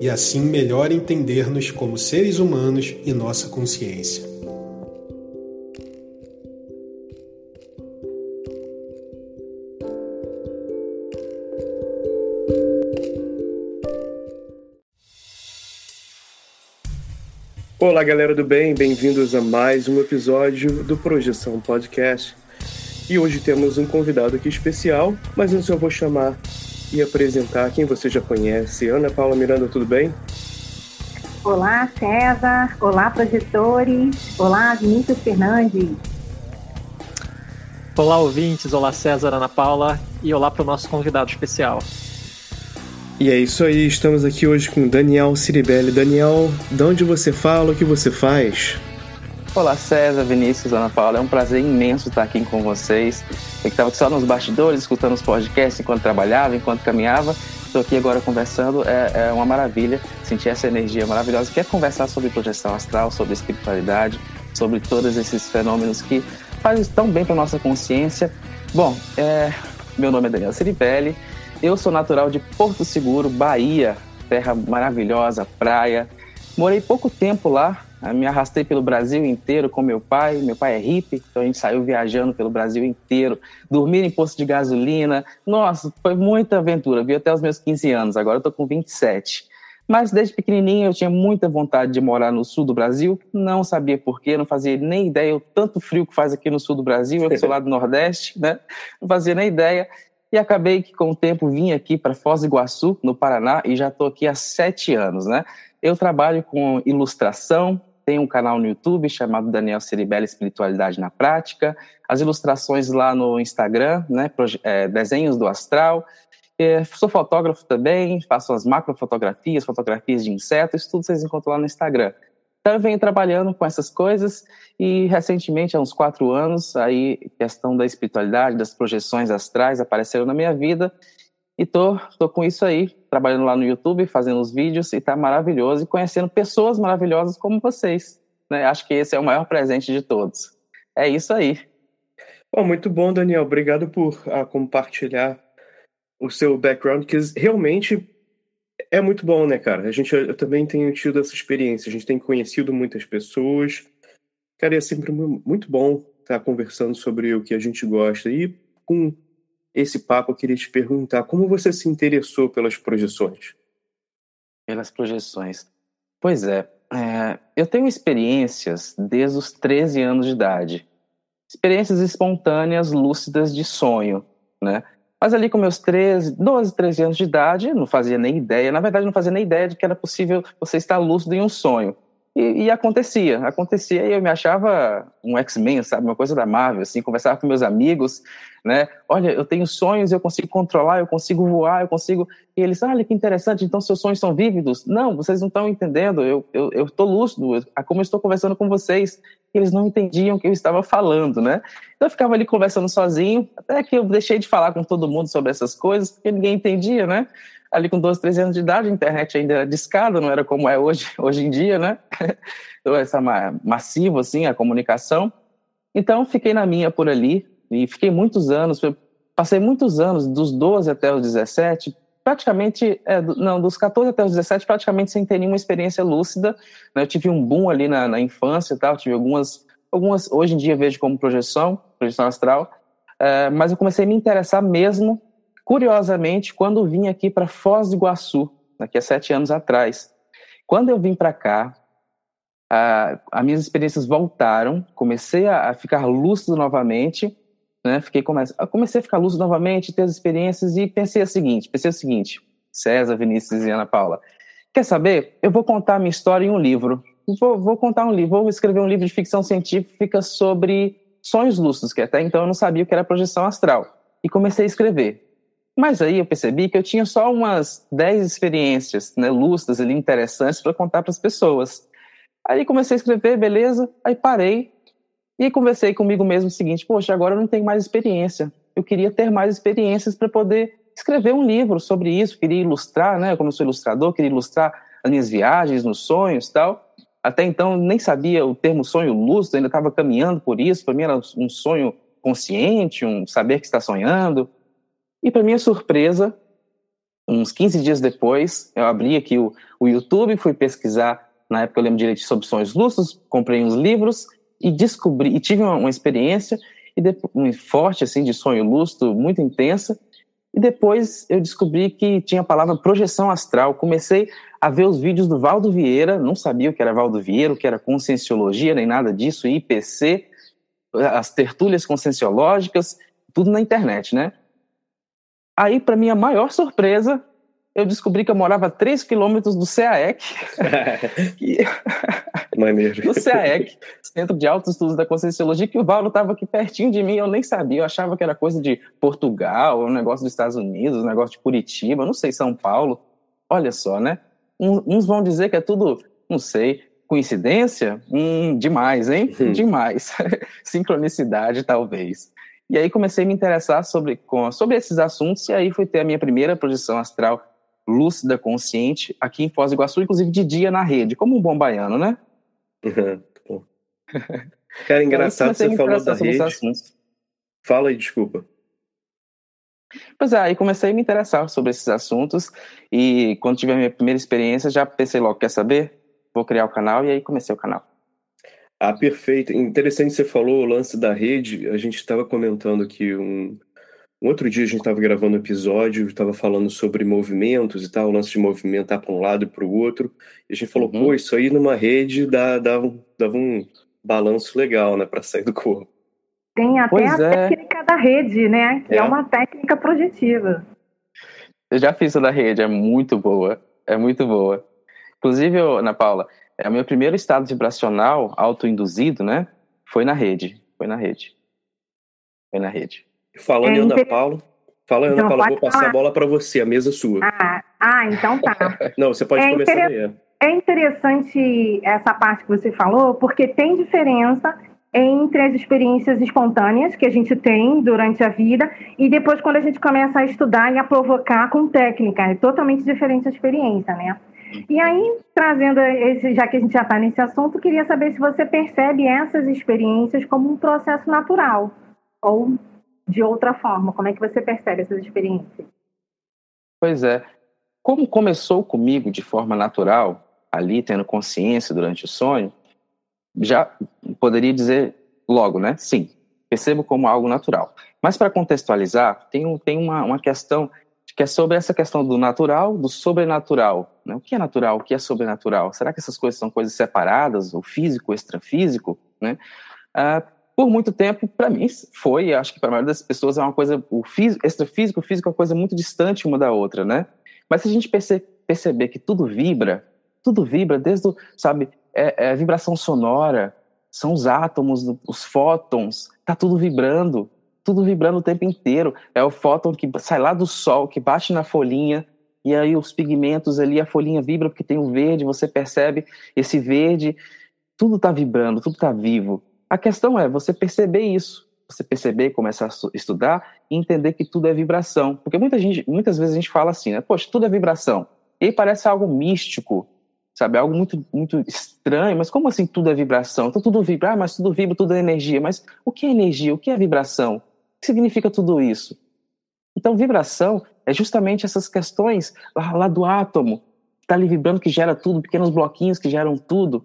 e assim melhor entender-nos como seres humanos e nossa consciência. Olá, galera do bem, bem-vindos a mais um episódio do Projeção Podcast. E hoje temos um convidado aqui especial, mas antes eu vou chamar e apresentar quem você já conhece. Ana Paula Miranda, tudo bem? Olá, César. Olá, projetores. Olá, Vinícius Fernandes. Olá, ouvintes. Olá, César, Ana Paula. E olá para o nosso convidado especial. E é isso aí, estamos aqui hoje com Daniel Ciribelli. Daniel, de onde você fala, o que você faz? Olá, César, Vinícius, Ana Paula. É um prazer imenso estar aqui com vocês. Eu estava só nos bastidores, escutando os podcasts enquanto trabalhava, enquanto caminhava. Estou aqui agora conversando. É, é, uma maravilha sentir essa energia maravilhosa. Quer conversar sobre projeção astral, sobre espiritualidade, sobre todos esses fenômenos que fazem tão bem para nossa consciência. Bom, é, meu nome é Daniel Ciribelli. Eu sou natural de Porto Seguro, Bahia, terra maravilhosa, praia. Morei pouco tempo lá, me arrastei pelo Brasil inteiro com meu pai. Meu pai é hippie, então a gente saiu viajando pelo Brasil inteiro, dormir em posto de gasolina. Nossa, foi muita aventura. Vi até os meus 15 anos, agora eu tô com 27. Mas desde pequenininho eu tinha muita vontade de morar no sul do Brasil. Não sabia porquê, não fazia nem ideia o tanto frio que faz aqui no sul do Brasil. Eu que sou lá do Nordeste, né? Não fazia nem ideia. E acabei que com o tempo vim aqui para Foz do Iguaçu, no Paraná, e já estou aqui há sete anos, né? Eu trabalho com ilustração, tem um canal no YouTube chamado Daniel Ceribelli Espiritualidade na Prática, as ilustrações lá no Instagram, né, é, desenhos do astral. É, sou fotógrafo também, faço as macrofotografias, fotografias de insetos, tudo vocês encontram lá no Instagram. Então eu venho trabalhando com essas coisas e recentemente, há uns quatro anos, aí questão da espiritualidade, das projeções astrais apareceram na minha vida e tô, tô com isso aí, trabalhando lá no YouTube, fazendo os vídeos, e tá maravilhoso, e conhecendo pessoas maravilhosas como vocês. Né? Acho que esse é o maior presente de todos. É isso aí. Oh, muito bom, Daniel. Obrigado por uh, compartilhar o seu background, que realmente é muito bom, né, cara? A gente, eu também tenho tido essa experiência, a gente tem conhecido muitas pessoas. Cara, é sempre muito bom estar conversando sobre o que a gente gosta. E com esse papo, eu queria te perguntar como você se interessou pelas projeções? Pelas projeções. Pois é, é eu tenho experiências desde os 13 anos de idade. experiências espontâneas, lúcidas de sonho, né? Mas ali com meus 13, 12, 13 anos de idade, não fazia nem ideia, na verdade não fazia nem ideia de que era possível você estar lúcido em um sonho. E, e, acontecia, acontecia e eu me achava um X-Men, sabe, uma coisa da Marvel, assim, conversava com meus amigos, né, olha, eu tenho sonhos, eu consigo controlar, eu consigo voar, eu consigo, e eles, olha, que interessante, então seus sonhos são vívidos? Não, vocês não estão entendendo, eu, eu, eu tô lúcido, como eu estou conversando com vocês, eles não entendiam o que eu estava falando, né, então eu ficava ali conversando sozinho, até que eu deixei de falar com todo mundo sobre essas coisas, porque ninguém entendia, né, ali com 12, 13 anos de idade, a internet ainda era discada, não era como é hoje, hoje em dia, né? Então, essa massiva, assim, a comunicação. Então, fiquei na minha por ali e fiquei muitos anos, passei muitos anos, dos 12 até os 17, praticamente, é, não, dos 14 até os 17, praticamente sem ter nenhuma experiência lúcida. Né? Eu tive um boom ali na, na infância e tal, tive algumas, algumas, hoje em dia vejo como projeção, projeção astral, é, mas eu comecei a me interessar mesmo Curiosamente, quando vim aqui para Foz do Iguaçu, daqui a sete anos atrás, quando eu vim para cá, a, as minhas experiências voltaram, comecei a, a ficar lúcido novamente, né? Fiquei comece, comecei a ficar lúcido novamente, ter as experiências e pensei o seguinte, pensei o seguinte, César, Vinícius e Ana Paula, quer saber? Eu vou contar a minha história em um livro. Vou, vou contar um livro, vou escrever um livro de ficção científica sobre sonhos lúcidos, que até então eu não sabia o que era projeção astral. E comecei a escrever. Mas aí eu percebi que eu tinha só umas 10 experiências né, lúcidas ali, interessantes para contar para as pessoas. Aí comecei a escrever, beleza, aí parei e conversei comigo mesmo o seguinte: poxa, agora eu não tenho mais experiência. Eu queria ter mais experiências para poder escrever um livro sobre isso, queria ilustrar, né? Como eu sou ilustrador, queria ilustrar as minhas viagens, nos sonhos tal. Até então nem sabia o termo sonho lúcido, ainda estava caminhando por isso. Para mim era um sonho consciente, um saber que está sonhando. E para minha surpresa, uns 15 dias depois, eu abri aqui o, o YouTube, fui pesquisar, na época eu lembro direito sobre sonhos lúcidos, comprei uns livros e descobri, e tive uma, uma experiência e um forte assim de sonho lúcido, muito intensa. E depois eu descobri que tinha a palavra projeção astral. Comecei a ver os vídeos do Valdo Vieira, não sabia o que era Valdo Vieira, o que era conscienciologia, nem nada disso, IPC, as tertúlias conscienciológicas, tudo na internet, né? Aí, para minha maior surpresa, eu descobri que eu morava a 3 quilômetros do CAEC. Maneiro. do CAEC, Centro de Altos Estudos da Conscienciologia, que o Valdo estava aqui pertinho de mim, eu nem sabia, eu achava que era coisa de Portugal, um negócio dos Estados Unidos, um negócio de Curitiba, não sei, São Paulo. Olha só, né? Uns vão dizer que é tudo, não sei, coincidência? Hum, demais, hein? Hum. Demais. Sincronicidade, talvez. E aí comecei a me interessar sobre, com, sobre esses assuntos, e aí fui ter a minha primeira projeção astral lúcida, consciente, aqui em Foz do Iguaçu, inclusive de dia na rede, como um bom baiano, né? Uhum. Cara, engraçado você falou da rede. Fala aí, desculpa. Pois é, aí comecei a me interessar sobre esses assuntos e quando tive a minha primeira experiência já pensei logo, quer saber? Vou criar o canal e aí comecei o canal. Ah, perfeito. Interessante você falou o lance da rede. A gente estava comentando aqui um, um outro dia a gente estava gravando um episódio, estava falando sobre movimentos e tal, o lance de movimentar para um lado e para o outro. E a gente falou, uhum. pô, isso aí numa rede dá, dava, dava um balanço legal, né, para sair do corpo. Tem até pois a é. técnica da rede, né, que é. é uma técnica projetiva. Eu já fiz a da rede, é muito boa, é muito boa. Inclusive, Ana Paula, é, o meu primeiro estado vibracional autoinduzido, né? Foi na rede. Foi na rede. Foi na rede. Falando é, em Ana Paula. Fala, Ana então, Paula, vou passar falar. a bola para você, a mesa sua. Ah, ah então tá. Não, você pode é começar daí. É interessante essa parte que você falou, porque tem diferença entre as experiências espontâneas que a gente tem durante a vida e depois quando a gente começa a estudar e a provocar com técnica. É totalmente diferente a experiência, né? E aí, trazendo esse, já que a gente já está nesse assunto, queria saber se você percebe essas experiências como um processo natural ou de outra forma. Como é que você percebe essas experiências? Pois é. Como começou comigo de forma natural, ali tendo consciência durante o sonho, já poderia dizer logo, né? Sim, percebo como algo natural. Mas para contextualizar, tem, tem uma, uma questão que é sobre essa questão do natural, do sobrenatural. Né? O que é natural, o que é sobrenatural? Será que essas coisas são coisas separadas, o físico, o extrafísico? Né? Ah, por muito tempo, para mim, foi, acho que para a maioria das pessoas é uma coisa, o físico, extrafísico, o físico é uma coisa muito distante uma da outra, né? Mas se a gente perce, perceber que tudo vibra, tudo vibra, desde, o, sabe, é, é vibração sonora, são os átomos, os fótons, tá tudo vibrando, tudo vibrando o tempo inteiro. É o fóton que sai lá do sol, que bate na folhinha, e aí os pigmentos ali, a folhinha vibra porque tem o verde, você percebe esse verde, tudo está vibrando, tudo está vivo. A questão é você perceber isso, você perceber, começar a estudar e entender que tudo é vibração. Porque muita gente, muitas vezes a gente fala assim, né? Poxa, tudo é vibração. E aí parece algo místico, sabe? Algo muito, muito estranho. Mas como assim tudo é vibração? Então tudo vibra, ah, mas tudo vibra, tudo é energia. Mas o que é energia? O que é vibração? O que significa tudo isso? Então, vibração é justamente essas questões lá, lá do átomo, que está ali vibrando, que gera tudo, pequenos bloquinhos que geram tudo.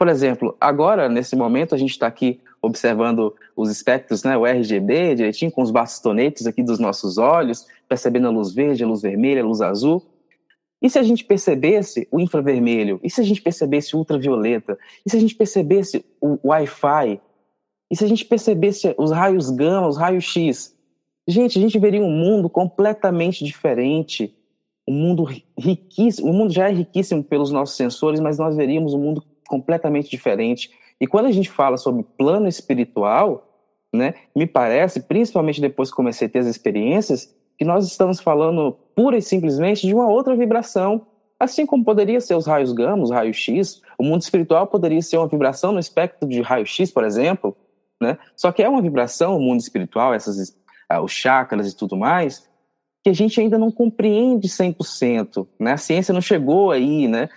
Por exemplo, agora, nesse momento, a gente está aqui observando os espectros, né, o RGB direitinho, com os bastonetes aqui dos nossos olhos, percebendo a luz verde, a luz vermelha, a luz azul. E se a gente percebesse o infravermelho? E se a gente percebesse o ultravioleta? E se a gente percebesse o Wi-Fi? E se a gente percebesse os raios gama, os raios X? Gente, a gente veria um mundo completamente diferente, um mundo riquíssimo. O mundo já é riquíssimo pelos nossos sensores, mas nós veríamos um mundo completamente diferente. E quando a gente fala sobre plano espiritual, né, me parece, principalmente depois que comecei a ter as experiências, que nós estamos falando pura e simplesmente de uma outra vibração. Assim como poderia ser os raios gama, os raios X, o mundo espiritual poderia ser uma vibração no espectro de raio X, por exemplo, né? Só que é uma vibração, o mundo espiritual, essas ah, os chakras e tudo mais, que a gente ainda não compreende 100%, né? A ciência não chegou aí, né?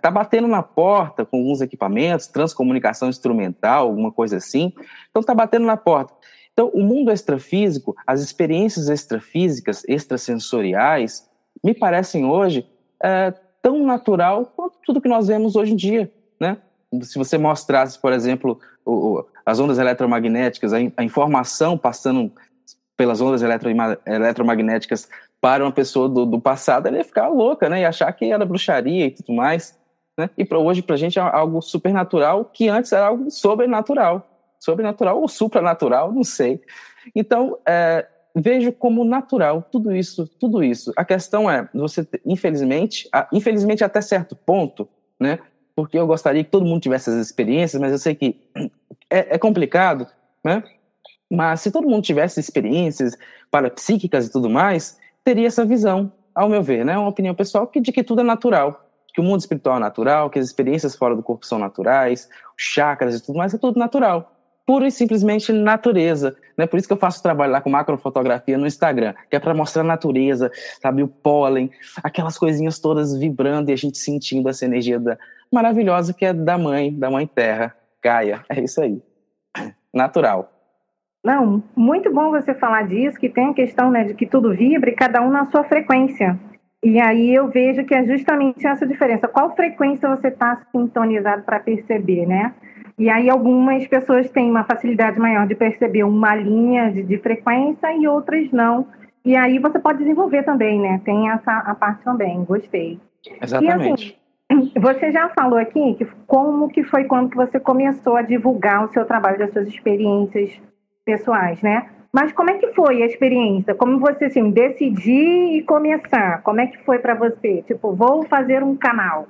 Tá batendo na porta com alguns equipamentos, transcomunicação instrumental, alguma coisa assim. Então tá batendo na porta. Então, o mundo extrafísico, as experiências extrafísicas, extrasensoriais, me parecem hoje é, tão natural quanto tudo que nós vemos hoje em dia, né? Se você mostrasse, por exemplo, o, as ondas eletromagnéticas, a, a informação passando pelas ondas eletromagnéticas para uma pessoa do, do passado, ela ia ficar louca, né? E achar que era bruxaria e tudo mais. Né? E para hoje, para a gente, é algo supernatural que antes era algo sobrenatural. Sobrenatural ou supranatural, não sei. Então, é, vejo como natural tudo isso, tudo isso. A questão é, você, infelizmente, infelizmente até certo ponto, né? Porque eu gostaria que todo mundo tivesse essas experiências, mas eu sei que é, é complicado, né? Mas se todo mundo tivesse experiências parapsíquicas e tudo mais, teria essa visão, ao meu ver, né? Uma opinião pessoal que, de que tudo é natural, que o mundo espiritual é natural, que as experiências fora do corpo são naturais, chakras e tudo mais, é tudo natural. Pura e simplesmente natureza. Né? Por isso que eu faço trabalho lá com macrofotografia no Instagram, que é para mostrar a natureza, sabe? O pólen, aquelas coisinhas todas vibrando e a gente sentindo essa energia da... maravilhosa que é da mãe, da mãe terra, Gaia. É isso aí. Natural. Não, muito bom você falar disso, que tem a questão né, de que tudo vibra e cada um na sua frequência. E aí eu vejo que é justamente essa diferença. Qual frequência você está sintonizado para perceber, né? E aí algumas pessoas têm uma facilidade maior de perceber uma linha de, de frequência e outras não. E aí você pode desenvolver também, né? Tem essa a parte também. Gostei. Exatamente. E, assim, você já falou aqui que como que foi quando que você começou a divulgar o seu trabalho, das suas experiências pessoais, né? Mas como é que foi a experiência? Como você assim decidir e começar? Como é que foi para você? Tipo, vou fazer um canal.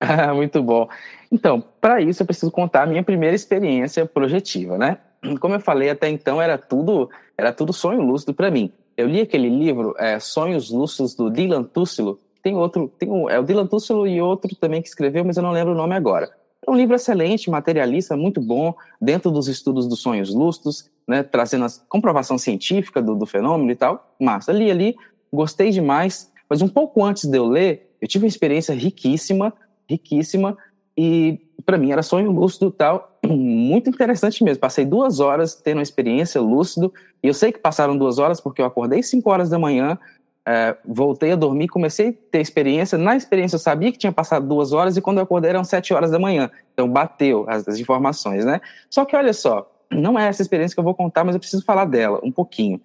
Muito bom. Então, para isso eu preciso contar a minha primeira experiência projetiva, né? Como eu falei até então, era tudo era tudo sonho lúcido para mim. Eu li aquele livro é, Sonhos Lúcidos do Dylan Tussilo. Tem outro, tem um, é o Dylan Tussilo e outro também que escreveu, mas eu não lembro o nome agora. É um livro excelente, materialista, muito bom, dentro dos estudos dos sonhos lúcidos, né, trazendo a comprovação científica do, do fenômeno e tal. Massa, li ali, gostei demais, mas um pouco antes de eu ler, eu tive uma experiência riquíssima, riquíssima, e para mim era sonho lúcido tal, muito interessante mesmo. Passei duas horas tendo uma experiência lúcido, e eu sei que passaram duas horas porque eu acordei cinco horas da manhã, é, voltei a dormir, comecei a ter experiência. Na experiência eu sabia que tinha passado duas horas e quando eu acordei eram sete horas da manhã. Então bateu as, as, informações, né? Só que olha só, não é essa experiência que eu vou contar, mas eu preciso falar dela um pouquinho.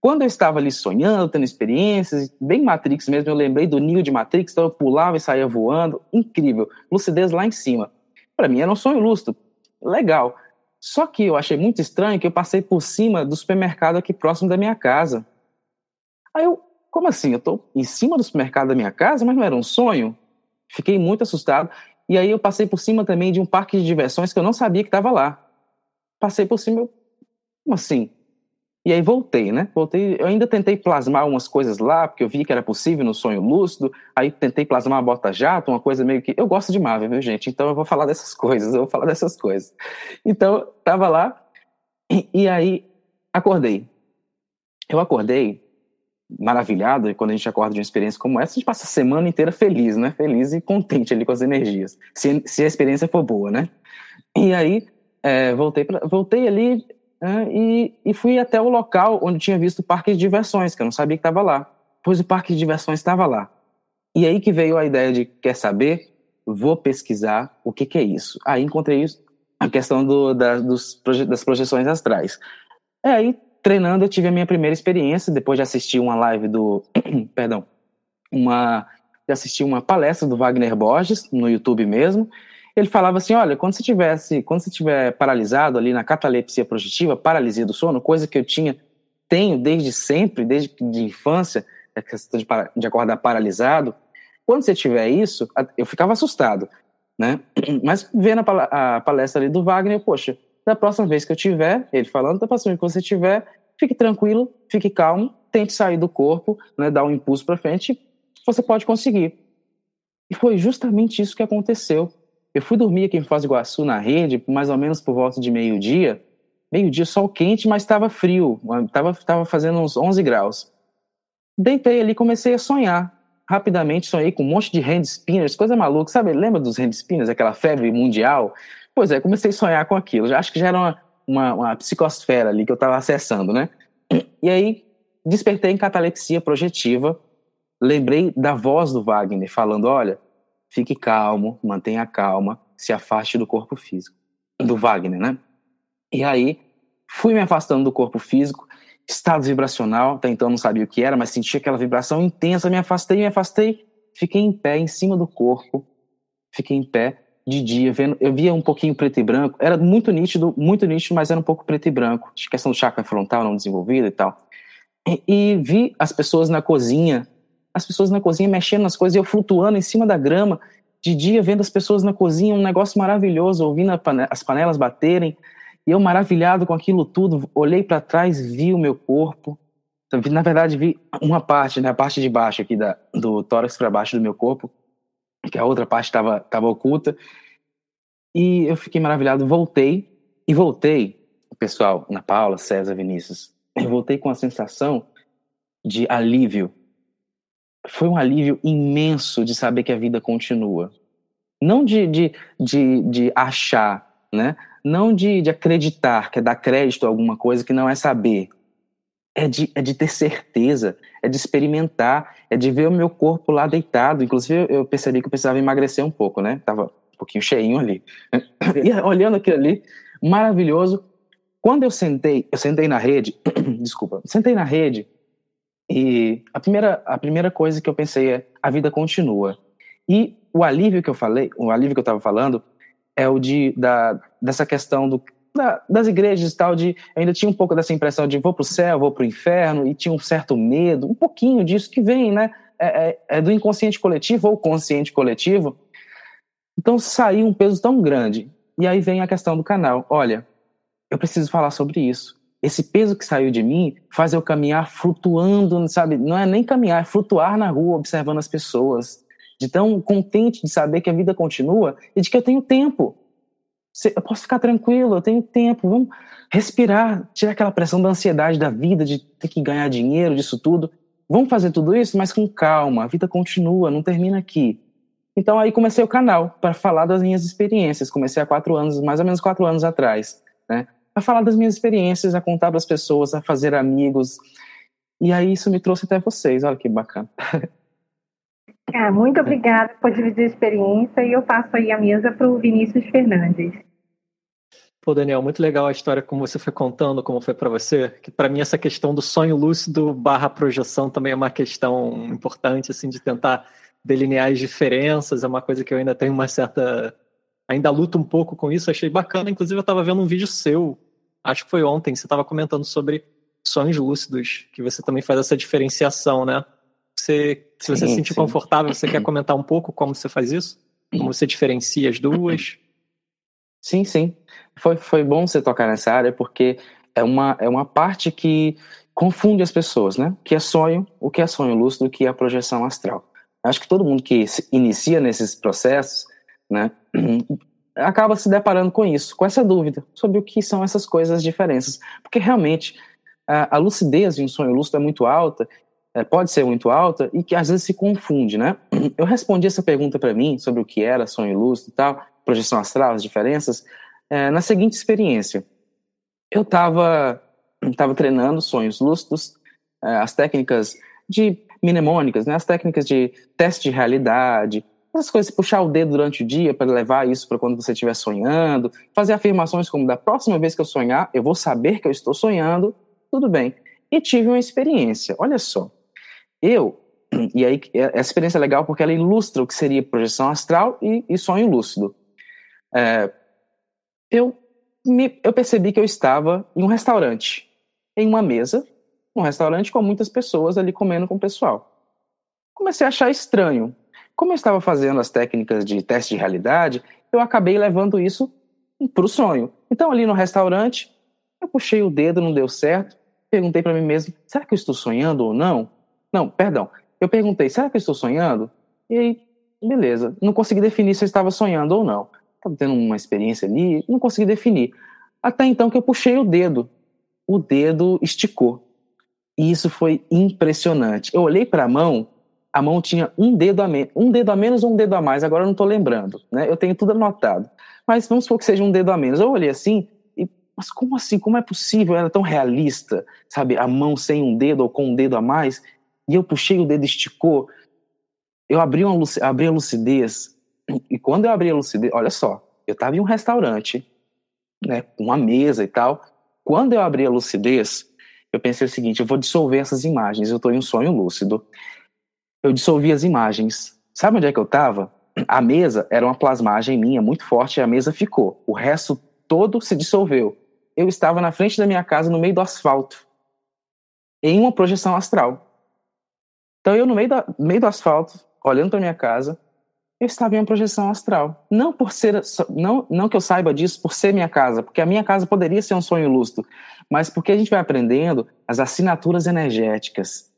Quando eu estava ali sonhando, tendo experiências, bem Matrix mesmo, eu lembrei do Neo de Matrix, então eu pulava e saía voando, incrível, lucidez lá em cima. Para mim era um sonho lúcido, legal. Só que eu achei muito estranho que eu passei por cima do supermercado aqui próximo da minha casa. Aí eu, como assim? Eu tô em cima do supermercado da minha casa, mas não era um sonho? Fiquei muito assustado. E aí eu passei por cima também de um parque de diversões que eu não sabia que estava lá. Passei por cima, eu, como assim? E aí voltei, né? Voltei, eu ainda tentei plasmar umas coisas lá, porque eu vi que era possível no sonho lúcido. Aí tentei plasmar uma bota-jato, uma coisa meio que. Eu gosto de Marvel, viu, gente? Então eu vou falar dessas coisas, eu vou falar dessas coisas. Então, tava lá, e, e aí acordei. Eu acordei maravilhado, e quando a gente acorda de uma experiência como essa, a gente passa a semana inteira feliz, né? Feliz e contente ali com as energias, se, se a experiência for boa, né? E aí, é, voltei, pra, voltei ali é, e, e fui até o local onde tinha visto o parque de diversões, que eu não sabia que estava lá. Pois o parque de diversões estava lá. E aí que veio a ideia de, quer saber? Vou pesquisar o que, que é isso. Aí encontrei isso, a questão do, da, dos, das projeções astrais. É, aí treinando, eu tive a minha primeira experiência, depois de assistir uma live do. perdão. Uma. De assistir uma palestra do Wagner Borges, no YouTube mesmo. Ele falava assim: olha, quando você tivesse, quando você estiver paralisado ali na catalepsia projetiva, paralisia do sono, coisa que eu tinha, tenho desde sempre, desde de infância, a questão de, de acordar paralisado. Quando você tiver isso, eu ficava assustado, né? Mas vendo a palestra ali do Wagner, poxa, da próxima vez que eu tiver, ele falando, da próxima vez que você tiver, fique tranquilo, fique calmo, tente sair do corpo, né, dar um impulso para frente, você pode conseguir. E foi justamente isso que aconteceu. Eu fui dormir aqui em Foz do Iguaçu, na rede, mais ou menos por volta de meio-dia. Meio-dia, sol quente, mas estava frio, estava tava fazendo uns 11 graus. Deitei ali comecei a sonhar. Rapidamente sonhei com um monte de hand spinners, coisa maluca, sabe? Lembra dos hand spinners, aquela febre mundial? Pois é, comecei a sonhar com aquilo. Já, acho que já era uma, uma, uma psicosfera ali que eu estava acessando, né? E aí despertei em catalepsia projetiva. Lembrei da voz do Wagner falando: olha, fique calmo, mantenha calma, se afaste do corpo físico. Do Wagner, né? E aí fui me afastando do corpo físico, estado vibracional, até então não sabia o que era, mas senti aquela vibração intensa, me afastei, me afastei, fiquei em pé em cima do corpo, fiquei em pé de dia, vendo, eu via um pouquinho preto e branco, era muito nítido, muito nítido, mas era um pouco preto e branco, de questão do chakra frontal não desenvolvida e tal. E, e, vi as pessoas na cozinha, as pessoas na cozinha mexendo nas coisas, eu flutuando em cima da grama, de dia vendo as pessoas na cozinha, um negócio maravilhoso, ouvindo as panelas baterem, e eu maravilhado com aquilo tudo, olhei para trás, vi o meu corpo, na verdade vi uma parte, né, a parte de baixo aqui da, do tórax para baixo do meu corpo, que a outra parte estava tava oculta. E eu fiquei maravilhado, voltei, e voltei, pessoal, na Paula, César, Vinícius, eu voltei com a sensação de alívio. Foi um alívio imenso de saber que a vida continua. Não de, de, de, de achar, né? Não de, de acreditar, que é dar crédito a alguma coisa que não é saber é de, é de ter certeza, é de experimentar, é de ver o meu corpo lá deitado. Inclusive, eu percebi que eu precisava emagrecer um pouco, né? Tava um pouquinho cheinho ali. E olhando aquilo ali, maravilhoso. Quando eu sentei, eu sentei na rede, desculpa, sentei na rede e a primeira, a primeira coisa que eu pensei é: a vida continua. E o alívio que eu falei, o alívio que eu estava falando, é o de, da, dessa questão do da, das igrejas e tal, de ainda tinha um pouco dessa impressão de vou para o céu, vou para o inferno, e tinha um certo medo, um pouquinho disso que vem, né? É, é, é do inconsciente coletivo ou consciente coletivo. Então saiu um peso tão grande. E aí vem a questão do canal. Olha, eu preciso falar sobre isso. Esse peso que saiu de mim faz eu caminhar flutuando, sabe? Não é nem caminhar, é flutuar na rua observando as pessoas. De tão contente de saber que a vida continua e de que eu tenho tempo eu posso ficar tranquilo, eu tenho tempo, vamos respirar, tirar aquela pressão da ansiedade da vida, de ter que ganhar dinheiro, disso tudo. Vamos fazer tudo isso, mas com calma, a vida continua, não termina aqui. Então aí comecei o canal para falar das minhas experiências. Comecei há quatro anos, mais ou menos quatro anos atrás, né? A falar das minhas experiências, a contar para as pessoas, a fazer amigos. E aí isso me trouxe até vocês. Olha que bacana. Ah, muito obrigada por dividir a experiência e eu passo aí a mesa para o Vinícius Fernandes. Pô, Daniel, muito legal a história como você foi contando, como foi para você. Que para mim essa questão do sonho lúcido barra projeção também é uma questão importante, assim, de tentar delinear as diferenças. É uma coisa que eu ainda tenho uma certa ainda luta um pouco com isso, achei bacana. Inclusive, eu estava vendo um vídeo seu, acho que foi ontem, você estava comentando sobre sonhos lúcidos, que você também faz essa diferenciação, né? Você, se você sim, se sentir sim. confortável, você quer comentar um pouco como você faz isso? Como você diferencia as duas? Sim, sim. Foi, foi bom você tocar nessa área, porque é uma, é uma parte que confunde as pessoas, né? O que é sonho, o que é sonho lúcido, o que é projeção astral. Acho que todo mundo que se inicia nesses processos, né, acaba se deparando com isso, com essa dúvida sobre o que são essas coisas, as diferenças. Porque realmente a, a lucidez de um sonho lúcido é muito alta, é, pode ser muito alta e que às vezes se confunde, né? Eu respondi essa pergunta para mim sobre o que era sonho lúcido e tal, projeção astral, as diferenças, é, na seguinte experiência. Eu estava tava treinando sonhos lúcidos, é, as técnicas de mnemônicas, né, as técnicas de teste de realidade, essas coisas, puxar o dedo durante o dia para levar isso para quando você estiver sonhando, fazer afirmações como da próxima vez que eu sonhar, eu vou saber que eu estou sonhando, tudo bem. E tive uma experiência, olha só. Eu, e aí essa experiência é legal porque ela ilustra o que seria projeção astral e, e sonho lúcido. É, eu, me, eu percebi que eu estava em um restaurante, em uma mesa, um restaurante com muitas pessoas ali comendo com o pessoal. Comecei a achar estranho. Como eu estava fazendo as técnicas de teste de realidade, eu acabei levando isso para o sonho. Então, ali no restaurante, eu puxei o dedo, não deu certo. Perguntei para mim mesmo: será que eu estou sonhando ou não? Não, perdão. Eu perguntei: será que eu estou sonhando? E aí, beleza. Não consegui definir se eu estava sonhando ou não. Estava tendo uma experiência ali, não consegui definir. Até então que eu puxei o dedo. O dedo esticou. E isso foi impressionante. Eu olhei para a mão, a mão tinha um dedo a menos, um dedo a menos ou um dedo a mais, agora eu não estou lembrando, né? Eu tenho tudo anotado. Mas vamos supor que seja um dedo a menos. Eu olhei assim, e, mas como assim? Como é possível? Era tão realista, sabe? A mão sem um dedo ou com um dedo a mais. E eu puxei o dedo, esticou. Eu abri, uma, abri a lucidez. E quando eu abri a lucidez, olha só, eu estava em um restaurante, né, com uma mesa e tal. Quando eu abri a lucidez, eu pensei o seguinte: eu vou dissolver essas imagens. Eu estou em um sonho lúcido. Eu dissolvi as imagens. Sabe onde é que eu estava? A mesa era uma plasmagem minha muito forte e a mesa ficou. O resto todo se dissolveu. Eu estava na frente da minha casa, no meio do asfalto, em uma projeção astral. Então eu, no meio, da, meio do asfalto, olhando para minha casa, eu estava em uma projeção astral. Não por ser, não, não que eu saiba disso por ser minha casa, porque a minha casa poderia ser um sonho lúcido, mas porque a gente vai aprendendo as assinaturas energéticas,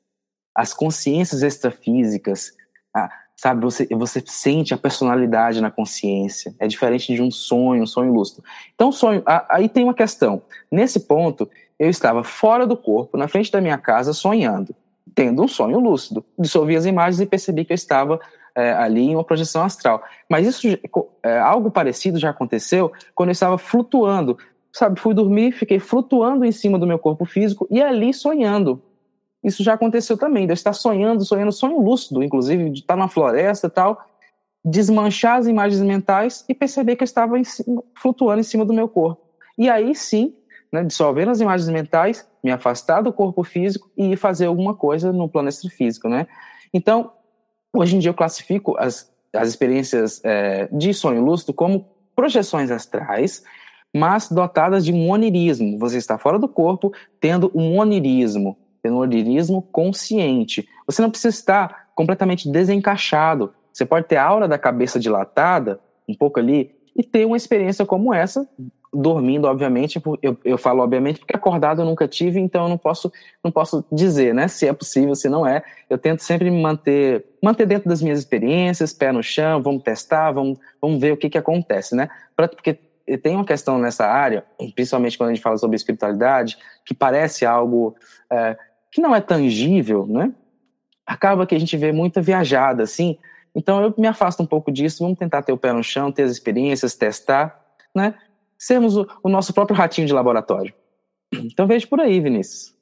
as consciências extrafísicas, a, sabe? Você, você sente a personalidade na consciência. É diferente de um sonho, um sonho lúcido. Então, sonho. A, aí tem uma questão. Nesse ponto, eu estava fora do corpo, na frente da minha casa, sonhando, tendo um sonho lúcido. Dissolvi as imagens e percebi que eu estava é, ali em uma projeção astral. Mas isso, é, algo parecido já aconteceu quando eu estava flutuando. Sabe, fui dormir, fiquei flutuando em cima do meu corpo físico e ali sonhando. Isso já aconteceu também, de eu estar sonhando, sonhando, sonho lúcido, inclusive, de estar na floresta e tal, desmanchar as imagens mentais e perceber que eu estava em cima, flutuando em cima do meu corpo. E aí sim, né, dissolvendo as imagens mentais, me afastar do corpo físico e ir fazer alguma coisa no plano extrafísico, né? Então, Hoje em dia eu classifico as, as experiências é, de sonho lúcido como projeções astrais, mas dotadas de um onirismo. Você está fora do corpo, tendo um onirismo, tendo um onirismo consciente. Você não precisa estar completamente desencaixado. Você pode ter a aura da cabeça dilatada, um pouco ali, e ter uma experiência como essa, dormindo, obviamente, eu, eu falo obviamente porque acordado eu nunca tive, então eu não posso, não posso dizer, né, se é possível, se não é. Eu tento sempre me manter, manter dentro das minhas experiências, pé no chão, vamos testar, vamos, vamos ver o que que acontece, né? Pra, porque tem uma questão nessa área, principalmente quando a gente fala sobre espiritualidade, que parece algo é, que não é tangível, né? Acaba que a gente vê muita viajada, assim. Então eu me afasto um pouco disso, vamos tentar ter o pé no chão, ter as experiências, testar, né? Sermos o, o nosso próprio ratinho de laboratório. Então vejo por aí, Vinícius.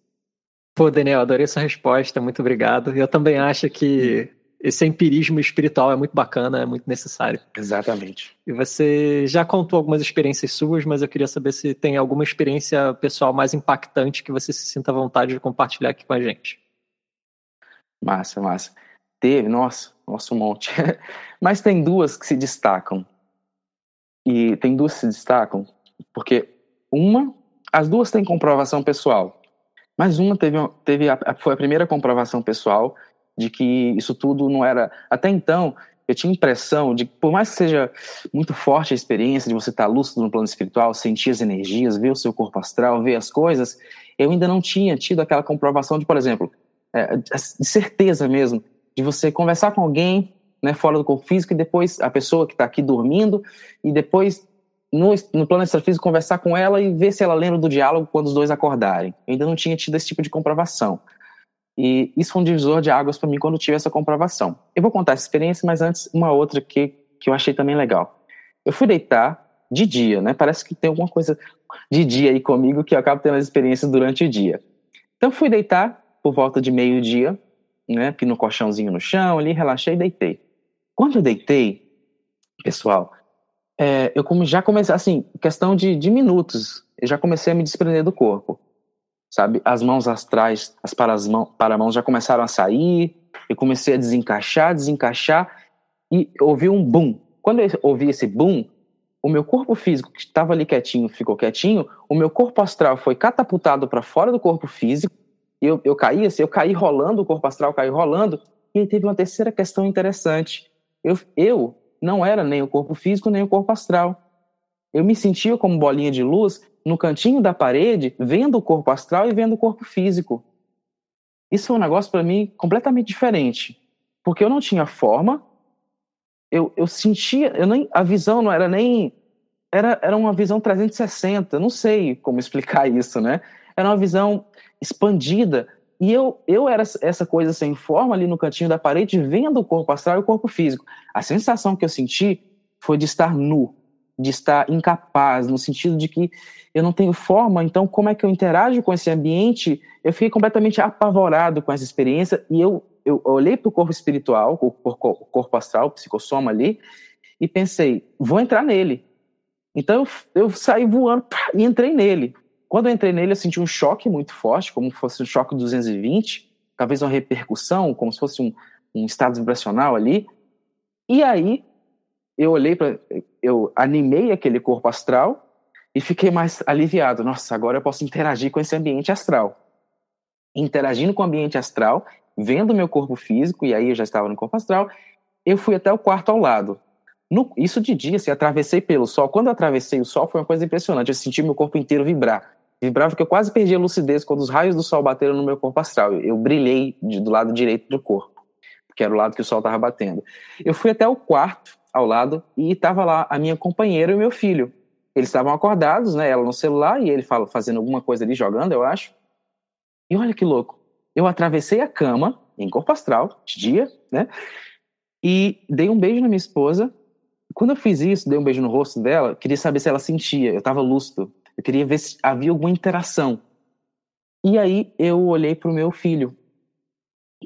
Pô, Daniel, adorei sua resposta, muito obrigado. Eu também acho que esse empirismo espiritual é muito bacana, é muito necessário. Exatamente. E você já contou algumas experiências suas, mas eu queria saber se tem alguma experiência pessoal mais impactante que você se sinta à vontade de compartilhar aqui com a gente. Massa, massa. Teve, nossa, nossa, um monte. mas tem duas que se destacam. E tem duas que se destacam, porque uma, as duas têm comprovação pessoal, mas uma teve, teve a, foi a primeira comprovação pessoal de que isso tudo não era. Até então, eu tinha impressão de que, por mais que seja muito forte a experiência de você estar lúcido no plano espiritual, sentir as energias, ver o seu corpo astral, ver as coisas, eu ainda não tinha tido aquela comprovação de, por exemplo, é, de certeza mesmo, de você conversar com alguém né, fora do corpo físico e depois a pessoa que está aqui dormindo e depois no, no plano extrafísico conversar com ela e ver se ela lembra do diálogo quando os dois acordarem. Eu ainda não tinha tido esse tipo de comprovação. E isso foi um divisor de águas para mim quando tive essa comprovação. Eu vou contar essa experiência, mas antes uma outra que, que eu achei também legal. Eu fui deitar de dia, né? Parece que tem alguma coisa de dia aí comigo que eu acabo tendo as experiências durante o dia. Então fui deitar por volta de meio-dia, né? No colchãozinho no chão, ali, relaxei e deitei. Quando eu deitei, pessoal, é, eu já comecei, assim, questão de, de minutos, eu já comecei a me desprender do corpo, sabe? As mãos astrais, as paramãos já começaram a sair, eu comecei a desencaixar, desencaixar, e ouvi um boom. Quando eu ouvi esse boom, o meu corpo físico, que estava ali quietinho, ficou quietinho, o meu corpo astral foi catapultado para fora do corpo físico, eu, eu caí assim, eu caí rolando, o corpo astral caiu rolando, e aí teve uma terceira questão interessante. Eu, eu não era nem o corpo físico nem o corpo astral. Eu me sentia como bolinha de luz no cantinho da parede, vendo o corpo astral e vendo o corpo físico. Isso foi um negócio para mim completamente diferente, porque eu não tinha forma, eu, eu sentia, eu nem, a visão não era nem era, era uma visão 360, não sei como explicar isso, né? Era uma visão expandida, e eu, eu era essa coisa sem forma ali no cantinho da parede, vendo o corpo astral e o corpo físico. A sensação que eu senti foi de estar nu, de estar incapaz, no sentido de que eu não tenho forma, então como é que eu interajo com esse ambiente? Eu fiquei completamente apavorado com essa experiência e eu, eu olhei para o corpo espiritual, o corpo astral, o psicossoma ali, e pensei, vou entrar nele. Então eu, eu saí voando e entrei nele. Quando eu entrei nele, eu senti um choque muito forte, como se fosse um choque 220, talvez uma repercussão, como se fosse um, um estado vibracional ali. E aí, eu olhei para. Eu animei aquele corpo astral e fiquei mais aliviado. Nossa, agora eu posso interagir com esse ambiente astral. Interagindo com o ambiente astral, vendo meu corpo físico, e aí eu já estava no corpo astral, eu fui até o quarto ao lado. No, isso de dia, assim, atravessei pelo sol. Quando eu atravessei o sol, foi uma coisa impressionante. Eu senti meu corpo inteiro vibrar vibrava que eu quase perdi a lucidez quando os raios do sol bateram no meu corpo astral. Eu brilhei de, do lado direito do corpo, que era o lado que o sol estava batendo. Eu fui até o quarto ao lado e estava lá a minha companheira e meu filho. Eles estavam acordados, né? Ela no celular e ele fala, fazendo alguma coisa ali, jogando, eu acho. E olha que louco. Eu atravessei a cama, em corpo astral, de dia, né? E dei um beijo na minha esposa. Quando eu fiz isso, dei um beijo no rosto dela, queria saber se ela sentia. Eu estava lúcido. Eu queria ver se havia alguma interação. E aí eu olhei para o meu filho.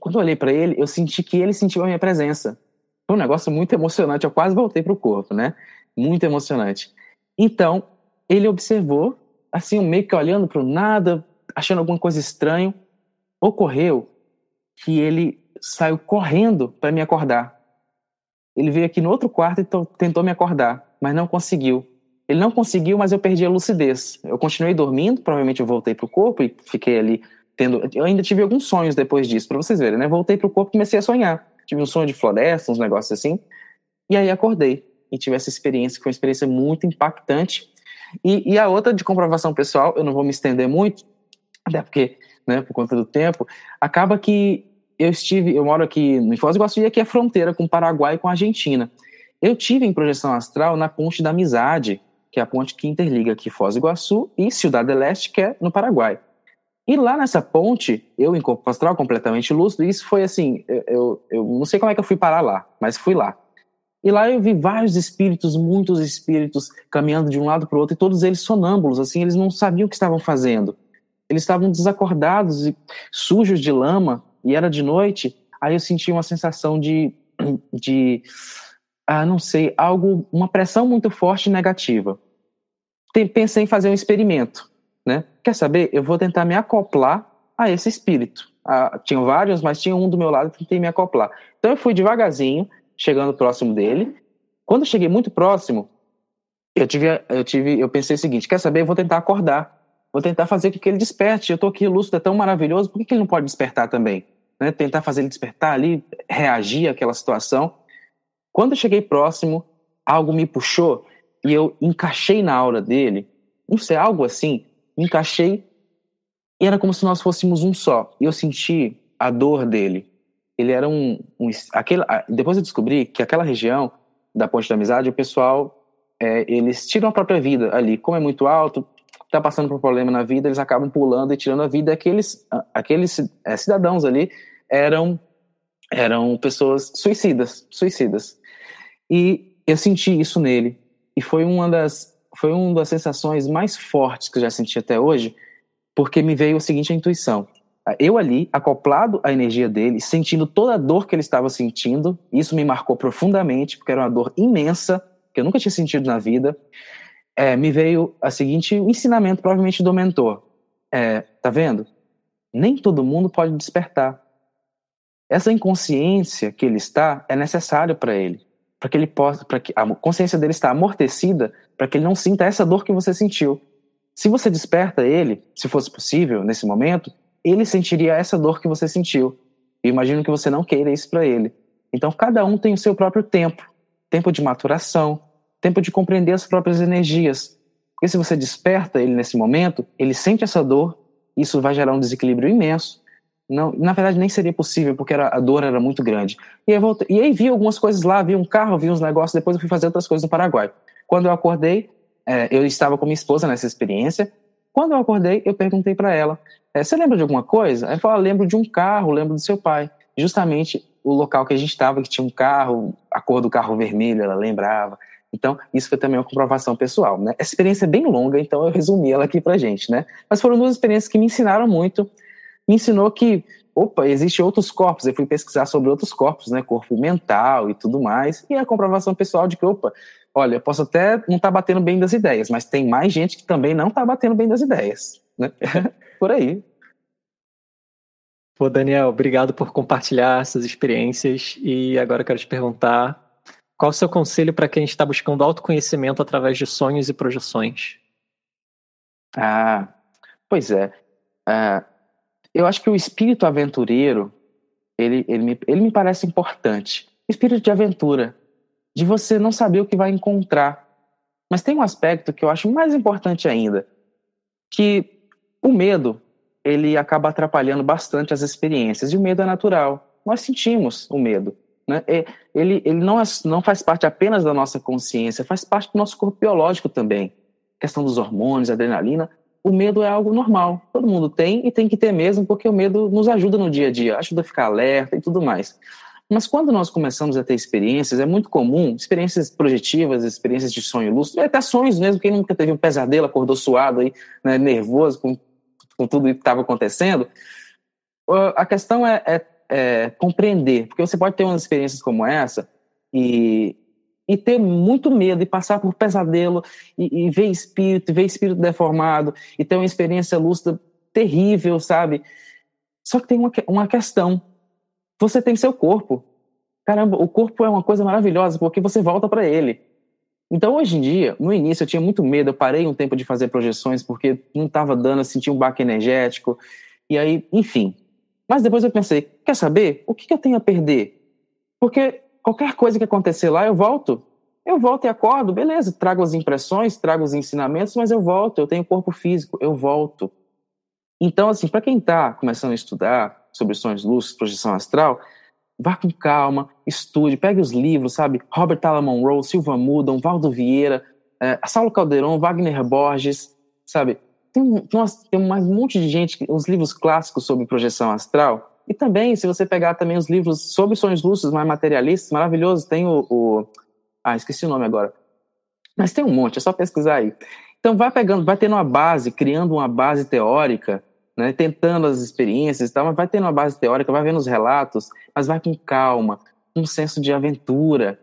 Quando eu olhei para ele, eu senti que ele sentiu a minha presença. Foi um negócio muito emocionante. Eu quase voltei para o corpo, né? Muito emocionante. Então, ele observou, assim, meio que olhando para o nada, achando alguma coisa estranha. Ocorreu que ele saiu correndo para me acordar. Ele veio aqui no outro quarto e tentou me acordar, mas não conseguiu. Ele não conseguiu, mas eu perdi a lucidez. Eu continuei dormindo, provavelmente eu voltei pro corpo e fiquei ali tendo. Eu ainda tive alguns sonhos depois disso, para vocês verem, né? Voltei pro corpo e comecei a sonhar. Tive um sonho de floresta, uns negócios assim. E aí acordei e tive essa experiência, que foi uma experiência muito impactante. E, e a outra de comprovação pessoal, eu não vou me estender muito, até porque, né, por conta do tempo, acaba que eu estive, eu moro aqui no Foz do Iguaçu e aqui é fronteira com o Paraguai e com a Argentina. Eu tive em projeção astral na Ponte da Amizade, que é a ponte que interliga aqui Foz do Iguaçu e Ciudad del Este, que é no Paraguai. E lá nessa ponte, eu em corpo astral completamente lúcido, isso foi assim, eu, eu não sei como é que eu fui parar lá, mas fui lá. E lá eu vi vários espíritos, muitos espíritos caminhando de um lado para o outro, e todos eles sonâmbulos, assim, eles não sabiam o que estavam fazendo. Eles estavam desacordados e sujos de lama, e era de noite. Aí eu senti uma sensação de, de ah, não sei, algo, uma pressão muito forte negativa. Pensei em fazer um experimento, né? Quer saber? Eu vou tentar me acoplar a esse espírito. Ah, tinham vários, mas tinha um do meu lado que tentei me acoplar. Então eu fui devagarzinho, chegando próximo dele. Quando eu cheguei muito próximo, Eu tive, eu tive, eu pensei o seguinte: quer saber? Eu vou tentar acordar. Vou tentar fazer com que ele desperte. Eu tô aqui, lúcido é tão maravilhoso, por que, que ele não pode despertar também? Né? Tentar fazer ele despertar ali, reagir àquela situação. Quando eu cheguei próximo, algo me puxou e eu encaixei na aura dele. Não sei, algo assim. Encaixei e era como se nós fôssemos um só. E eu senti a dor dele. Ele era um. um aquele, depois eu descobri que aquela região da Ponte da Amizade, o pessoal. É, eles tiram a própria vida ali. Como é muito alto, está passando por um problema na vida, eles acabam pulando e tirando a vida. Aqueles, aqueles é, cidadãos ali eram, eram pessoas suicidas, suicidas. E eu senti isso nele. E foi uma das, foi uma das sensações mais fortes que eu já senti até hoje, porque me veio a seguinte intuição. Eu ali, acoplado à energia dele, sentindo toda a dor que ele estava sentindo, isso me marcou profundamente, porque era uma dor imensa, que eu nunca tinha sentido na vida é, me veio a seguinte ensinamento, provavelmente do mentor. É, tá vendo? Nem todo mundo pode despertar. Essa inconsciência que ele está é necessária para ele, para que ele possa, para que a consciência dele está amortecida, para que ele não sinta essa dor que você sentiu. Se você desperta ele, se fosse possível nesse momento, ele sentiria essa dor que você sentiu. Eu imagino que você não queira isso para ele. Então cada um tem o seu próprio tempo, tempo de maturação, tempo de compreender as próprias energias. Porque se você desperta ele nesse momento, ele sente essa dor, isso vai gerar um desequilíbrio imenso. Não, na verdade, nem seria possível, porque era, a dor era muito grande. E aí, voltei, e aí vi algumas coisas lá, vi um carro, vi uns negócios, depois eu fui fazer outras coisas no Paraguai. Quando eu acordei, é, eu estava com minha esposa nessa experiência. Quando eu acordei, eu perguntei para ela: é, Você lembra de alguma coisa? Ela falou: ah, Lembro de um carro, lembro do seu pai. Justamente o local que a gente estava, que tinha um carro, a cor do carro vermelho, ela lembrava. Então, isso foi também uma comprovação pessoal, né? A experiência é bem longa, então eu resumi ela aqui pra gente, né? Mas foram duas experiências que me ensinaram muito. Me ensinou que, opa, existem outros corpos. Eu fui pesquisar sobre outros corpos, né? Corpo mental e tudo mais. E a comprovação pessoal de que, opa, olha, eu posso até não estar tá batendo bem das ideias, mas tem mais gente que também não está batendo bem das ideias, né? por aí. Pô, Daniel, obrigado por compartilhar essas experiências. E agora eu quero te perguntar qual o seu conselho para quem está buscando autoconhecimento através de sonhos e projeções? Ah, pois é. Ah, eu acho que o espírito aventureiro, ele, ele, me, ele me parece importante. Espírito de aventura, de você não saber o que vai encontrar. Mas tem um aspecto que eu acho mais importante ainda, que o medo, ele acaba atrapalhando bastante as experiências. E o medo é natural. Nós sentimos o medo. Né? É, ele ele não, é, não faz parte apenas da nossa consciência, faz parte do nosso corpo biológico também. A questão dos hormônios, adrenalina. O medo é algo normal. Todo mundo tem e tem que ter mesmo, porque o medo nos ajuda no dia a dia, ajuda a ficar alerta e tudo mais. Mas quando nós começamos a ter experiências, é muito comum, experiências projetivas, experiências de sonho lúcido, até sonhos mesmo, quem nunca teve um pesadelo, acordou suado aí, né, nervoso com, com tudo que estava acontecendo. A questão é, é é, compreender, porque você pode ter umas experiências como essa e, e ter muito medo e passar por pesadelo e, e ver espírito, ver espírito deformado e ter uma experiência lúcida terrível, sabe? Só que tem uma, uma questão. Você tem seu corpo. Caramba, o corpo é uma coisa maravilhosa porque você volta para ele. Então, hoje em dia, no início eu tinha muito medo, eu parei um tempo de fazer projeções porque não estava dando, eu sentia um baque energético. E aí, enfim, mas depois eu pensei, quer saber? O que, que eu tenho a perder? Porque qualquer coisa que acontecer lá, eu volto. Eu volto e acordo, beleza, trago as impressões, trago os ensinamentos, mas eu volto, eu tenho corpo físico, eu volto. Então, assim, para quem está começando a estudar sobre sonhos lúcidos, projeção astral, vá com calma, estude, pegue os livros, sabe? Robert Alan Monroe, Silva Mudon, Valdo Vieira, é, Saulo Calderon, Wagner Borges, sabe? tem, nossa, tem um monte de gente, os livros clássicos sobre projeção astral, e também, se você pegar também os livros sobre sonhos lúcidos mais materialistas, maravilhoso, tem o, o, Ah, esqueci o nome agora. Mas tem um monte, é só pesquisar aí. Então vai pegando, vai tendo uma base, criando uma base teórica, né, tentando as experiências e tal, mas vai tendo uma base teórica, vai vendo os relatos, mas vai com calma, um senso de aventura,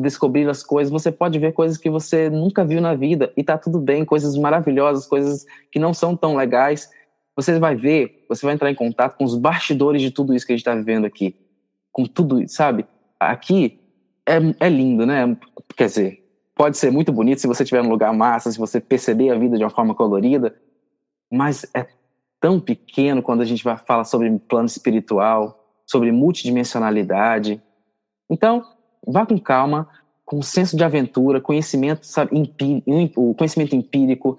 descobrir as coisas, você pode ver coisas que você nunca viu na vida e tá tudo bem, coisas maravilhosas, coisas que não são tão legais. Você vai ver, você vai entrar em contato com os bastidores de tudo isso que a gente está vivendo aqui, com tudo, sabe? Aqui é, é lindo, né? Quer dizer, pode ser muito bonito se você estiver num lugar massa, se você perceber a vida de uma forma colorida, mas é tão pequeno quando a gente vai falar sobre plano espiritual, sobre multidimensionalidade. Então, vá com calma, com senso de aventura, conhecimento, sabe, empírico, conhecimento empírico,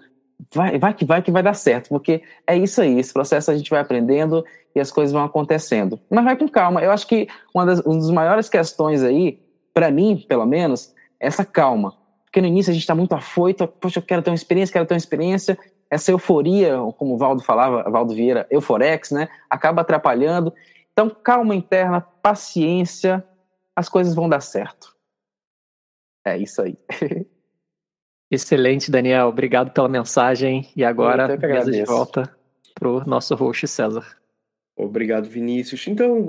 vai, vai que vai que vai dar certo, porque é isso aí, esse processo a gente vai aprendendo e as coisas vão acontecendo. Mas vai com calma. Eu acho que uma das, uma das maiores questões aí, para mim, pelo menos, é essa calma. Porque no início a gente está muito afoito, poxa, eu quero ter uma experiência, quero ter uma experiência, essa euforia, como o Valdo falava, Valdo Vieira, euforex, né? Acaba atrapalhando. Então, calma interna, paciência, as coisas vão dar certo. É isso aí. Excelente, Daniel. Obrigado pela mensagem. E agora, mesa de volta para o nosso host César. Obrigado, Vinícius. Então,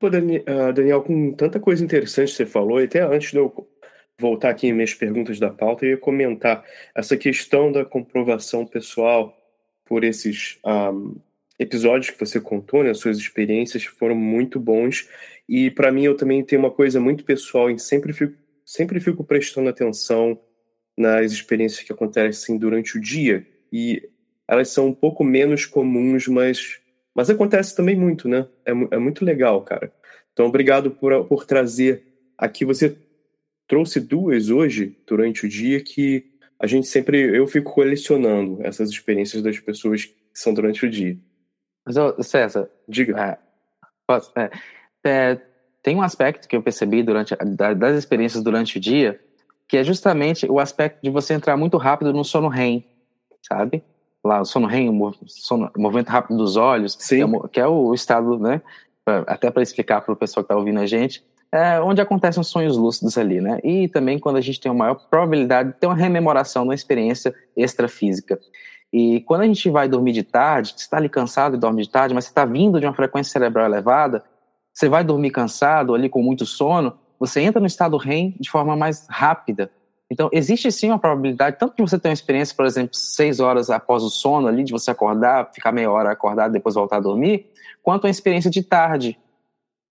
pô, ah, Daniel, com tanta coisa interessante que você falou, e até antes de eu voltar aqui em minhas perguntas da pauta, eu ia comentar essa questão da comprovação pessoal por esses um, ah, episódios que você contou, né, suas experiências foram muito bons. E para mim, eu também tenho uma coisa muito pessoal em sempre fico, sempre fico prestando atenção nas experiências que acontecem durante o dia. E elas são um pouco menos comuns, mas, mas acontece também muito, né? É, é muito legal, cara. Então, obrigado por, por trazer aqui. Você trouxe duas hoje durante o dia que a gente sempre eu fico colecionando essas experiências das pessoas que são durante o dia. Mas César, diga. É, posso, é, é, tem um aspecto que eu percebi durante das experiências durante o dia que é justamente o aspecto de você entrar muito rápido no sono REM, sabe? Lá o sono REM, o sono, movimento rápido dos olhos, que é, que é, o estado, né? Até para explicar para o pessoal que está ouvindo a gente, é, onde acontecem os sonhos lúcidos ali, né? E também quando a gente tem uma maior probabilidade de ter uma rememoração de uma experiência extrafísica. E quando a gente vai dormir de tarde, você está ali cansado e dorme de tarde, mas você está vindo de uma frequência cerebral elevada, você vai dormir cansado, ali com muito sono, você entra no estado REM de forma mais rápida. Então, existe sim uma probabilidade, tanto de você ter uma experiência, por exemplo, seis horas após o sono ali, de você acordar, ficar meia hora acordado, depois voltar a dormir, quanto uma experiência de tarde.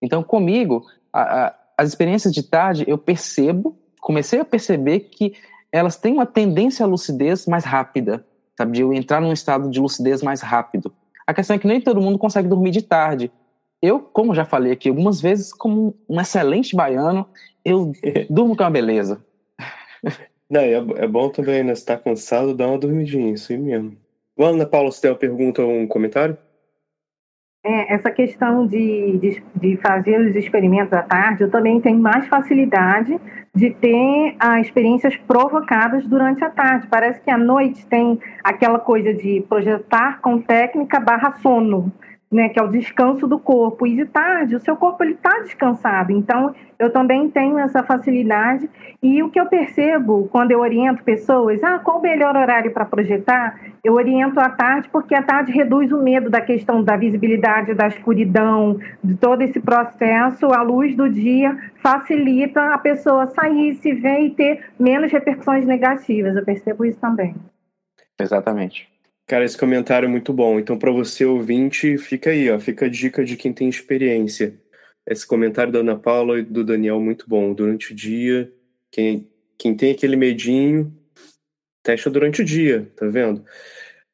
Então, comigo, a, a, as experiências de tarde, eu percebo, comecei a perceber que elas têm uma tendência à lucidez mais rápida, sabe? De eu entrar num estado de lucidez mais rápido. A questão é que nem todo mundo consegue dormir de tarde. Eu, como já falei aqui algumas vezes, como um excelente baiano, eu durmo com uma beleza. Não, é, é bom também, né? Se tá cansado, dá uma dormidinha, isso aí mesmo. Ana Paula, você tem uma pergunta ou um comentário? É, essa questão de, de, de, fazer os experimentos à tarde, eu também tenho mais facilidade de ter as experiências provocadas durante a tarde. Parece que à noite tem aquela coisa de projetar com técnica barra sono né, que é o descanso do corpo. E de tarde, o seu corpo ele está descansado. Então, eu também tenho essa facilidade. E o que eu percebo quando eu oriento pessoas, ah, qual o melhor horário para projetar? Eu oriento à tarde, porque a tarde reduz o medo da questão da visibilidade, da escuridão, de todo esse processo. A luz do dia facilita a pessoa sair, se ver e ter menos repercussões negativas. Eu percebo isso também. Exatamente. Cara, esse comentário é muito bom. Então, para você ouvinte, fica aí, ó, fica a dica de quem tem experiência. Esse comentário da Ana Paula e do Daniel muito bom. Durante o dia, quem, quem tem aquele medinho, testa durante o dia, tá vendo?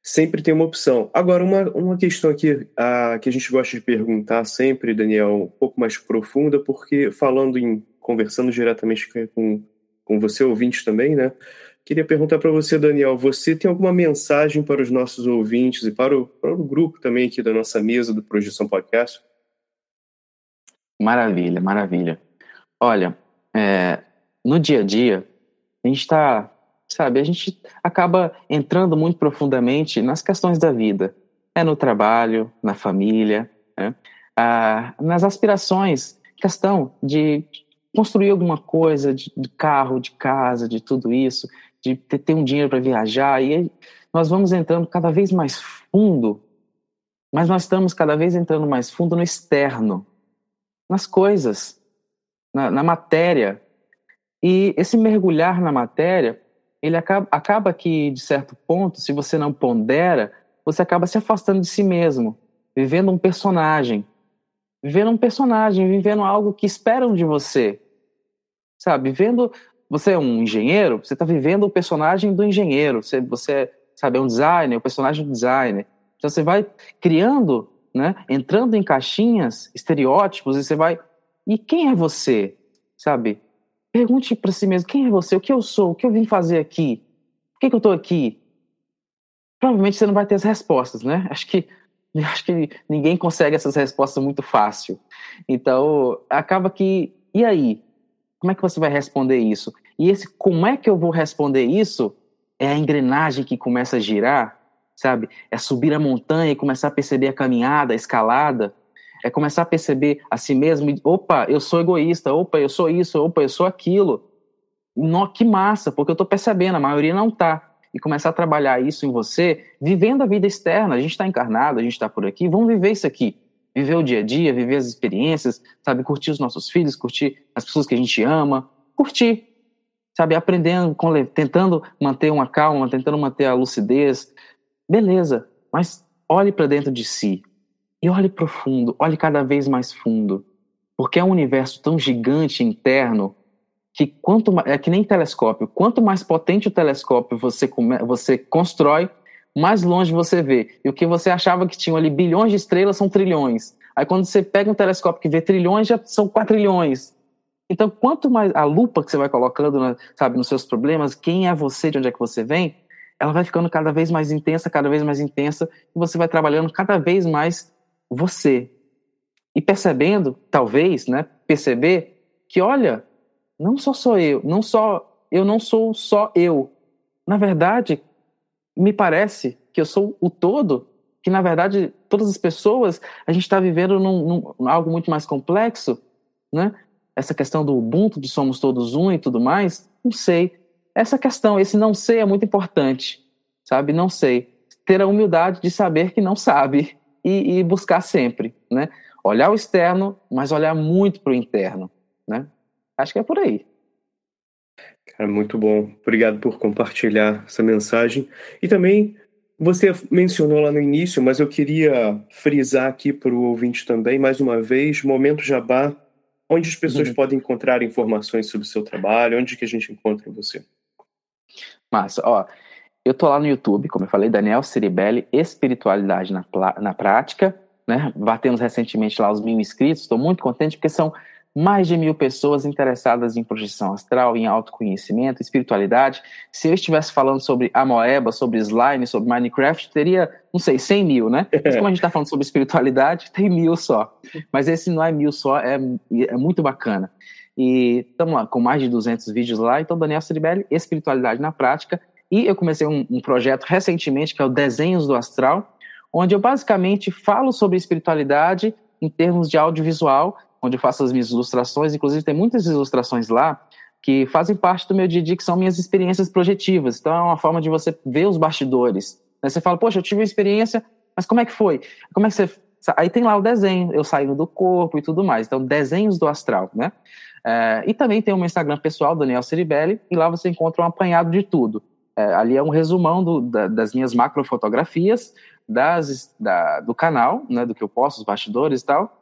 Sempre tem uma opção. Agora, uma, uma questão aqui a, que a gente gosta de perguntar sempre, Daniel, um pouco mais profunda, porque falando em, conversando diretamente com, com você, ouvinte também, né? Queria perguntar para você, Daniel, você tem alguma mensagem para os nossos ouvintes e para o, para o grupo também aqui da nossa mesa do Projeção Podcast? Maravilha, maravilha. Olha, é, no dia a dia, a gente está, sabe, a gente acaba entrando muito profundamente nas questões da vida. É no trabalho, na família, né? ah, nas aspirações, questão de construir alguma coisa, de, de carro, de casa, de tudo isso de ter, um dinheiro para viajar, e nós vamos entrando cada vez mais fundo, mas nós estamos cada vez entrando mais fundo no externo, nas coisas, na, na matéria. E esse mergulhar na matéria, ele acaba, acaba que, de certo ponto, se você não pondera, você acaba se afastando de si mesmo, vivendo um personagem, vivendo um personagem, vivendo algo que esperam de você, sabe? Vivendo você é um engenheiro, você está vivendo o personagem do engenheiro. Você, você sabe, é um designer, o personagem do designer. Então você vai criando, né, entrando em caixinhas, estereótipos, e você vai. E quem é você? Sabe? Pergunte para si mesmo: quem é você? O que eu sou? O que eu vim fazer aqui? Por que, que eu estou aqui? Provavelmente você não vai ter as respostas, né? Acho que acho que ninguém consegue essas respostas muito fácil. Então, acaba que. E aí? Como é que você vai responder isso? E esse como é que eu vou responder isso é a engrenagem que começa a girar, sabe? É subir a montanha e começar a perceber a caminhada, a escalada. É começar a perceber a si mesmo, opa, eu sou egoísta, opa, eu sou isso, opa, eu sou aquilo. No, que massa, porque eu estou percebendo, a maioria não está e começar a trabalhar isso em você, vivendo a vida externa. A gente está encarnado, a gente está por aqui, vamos viver isso aqui. Viver o dia a dia, viver as experiências, sabe? Curtir os nossos filhos, curtir as pessoas que a gente ama, curtir, sabe? Aprendendo, tentando manter uma calma, tentando manter a lucidez. Beleza, mas olhe para dentro de si e olhe profundo, olhe cada vez mais fundo, porque é um universo tão gigante interno que quanto é que nem telescópio, quanto mais potente o telescópio você você constrói, mais longe você vê. E o que você achava que tinha ali bilhões de estrelas são trilhões. Aí quando você pega um telescópio que vê trilhões, já são quatrilhões. Então, quanto mais a lupa que você vai colocando, na, sabe, nos seus problemas, quem é você, de onde é que você vem, ela vai ficando cada vez mais intensa, cada vez mais intensa, e você vai trabalhando cada vez mais você. E percebendo, talvez, né, perceber que, olha, não só sou eu, não só eu não sou só eu. Na verdade, me parece que eu sou o todo, que na verdade todas as pessoas a gente está vivendo num, num, algo muito mais complexo, né? Essa questão do Ubuntu, de somos todos um e tudo mais, não sei. Essa questão, esse não sei é muito importante, sabe? Não sei. Ter a humildade de saber que não sabe e, e buscar sempre, né? Olhar o externo, mas olhar muito para o interno, né? Acho que é por aí. Cara, muito bom. Obrigado por compartilhar essa mensagem. E também, você mencionou lá no início, mas eu queria frisar aqui para o ouvinte também, mais uma vez, Momento Jabá, onde as pessoas uhum. podem encontrar informações sobre o seu trabalho, onde que a gente encontra você. Massa, ó, eu tô lá no YouTube, como eu falei, Daniel Ciribelli, Espiritualidade na, na Prática, né, batemos recentemente lá os mil inscritos, estou muito contente porque são mais de mil pessoas interessadas em projeção astral, em autoconhecimento, espiritualidade. Se eu estivesse falando sobre Amoeba, sobre slime, sobre Minecraft, teria, não sei, 100 mil, né? Mas como a gente está falando sobre espiritualidade, tem mil só. Mas esse não é mil só, é, é muito bacana. E estamos lá com mais de 200 vídeos lá. Então, Daniel Ceribelli, Espiritualidade na Prática. E eu comecei um, um projeto recentemente, que é o Desenhos do Astral, onde eu basicamente falo sobre espiritualidade em termos de audiovisual onde eu faço as minhas ilustrações. Inclusive, tem muitas ilustrações lá que fazem parte do meu dia a dia, que são minhas experiências projetivas. Então, é uma forma de você ver os bastidores. Né? Você fala, poxa, eu tive uma experiência, mas como é que foi? Como é que você. Aí tem lá o desenho, eu saindo do corpo e tudo mais. Então, desenhos do astral, né? É, e também tem o meu Instagram pessoal, Daniel Ceribelli, e lá você encontra um apanhado de tudo. É, ali é um resumão do, da, das minhas macrofotografias, das, da, do canal, né, do que eu posto, os bastidores e tal,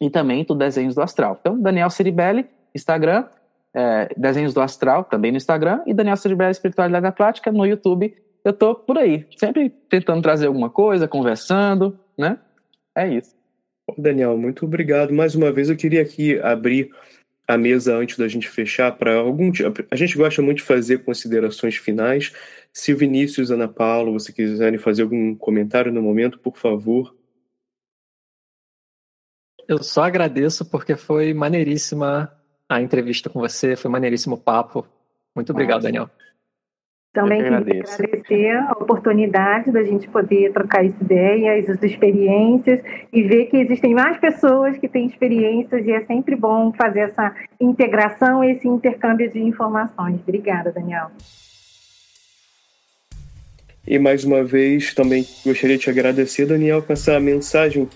e também do Desenhos do Astral. Então, Daniel Ciribelli, Instagram, é, Desenhos do Astral, também no Instagram, e Daniel Ciribelli Espiritualidade da Prática no YouTube. Eu tô por aí, sempre tentando trazer alguma coisa, conversando, né? É isso. Daniel, muito obrigado. Mais uma vez eu queria aqui abrir a mesa antes da gente fechar para algum a gente gosta muito de fazer considerações finais. Se o Vinícius, Ana Paula, você quiserem fazer algum comentário no momento, por favor, eu só agradeço porque foi maneiríssima a entrevista com você, foi maneiríssimo o papo. Muito obrigado, Nossa. Daniel. Também queria agradecer a oportunidade da gente poder trocar essa ideia, essas experiências e ver que existem mais pessoas que têm experiências e é sempre bom fazer essa integração, esse intercâmbio de informações. Obrigada, Daniel. E mais uma vez, também gostaria de te agradecer, Daniel, com essa mensagem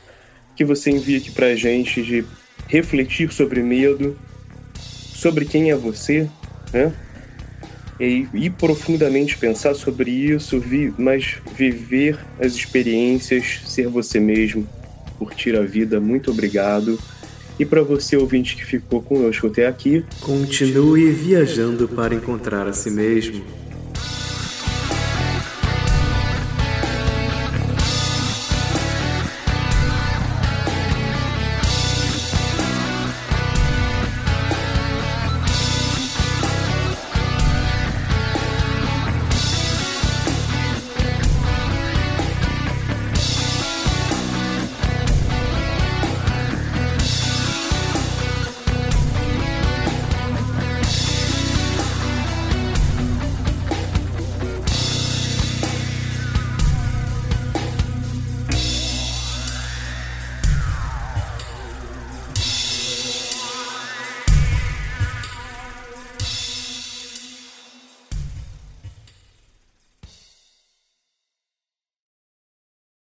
que você envia aqui pra gente de refletir sobre medo, sobre quem é você, né? E, profundamente pensar sobre isso, vi, mas viver as experiências, ser você mesmo, curtir a vida. Muito obrigado. E para você, ouvinte que ficou conosco até aqui, continue viajando para encontrar a si mesmo.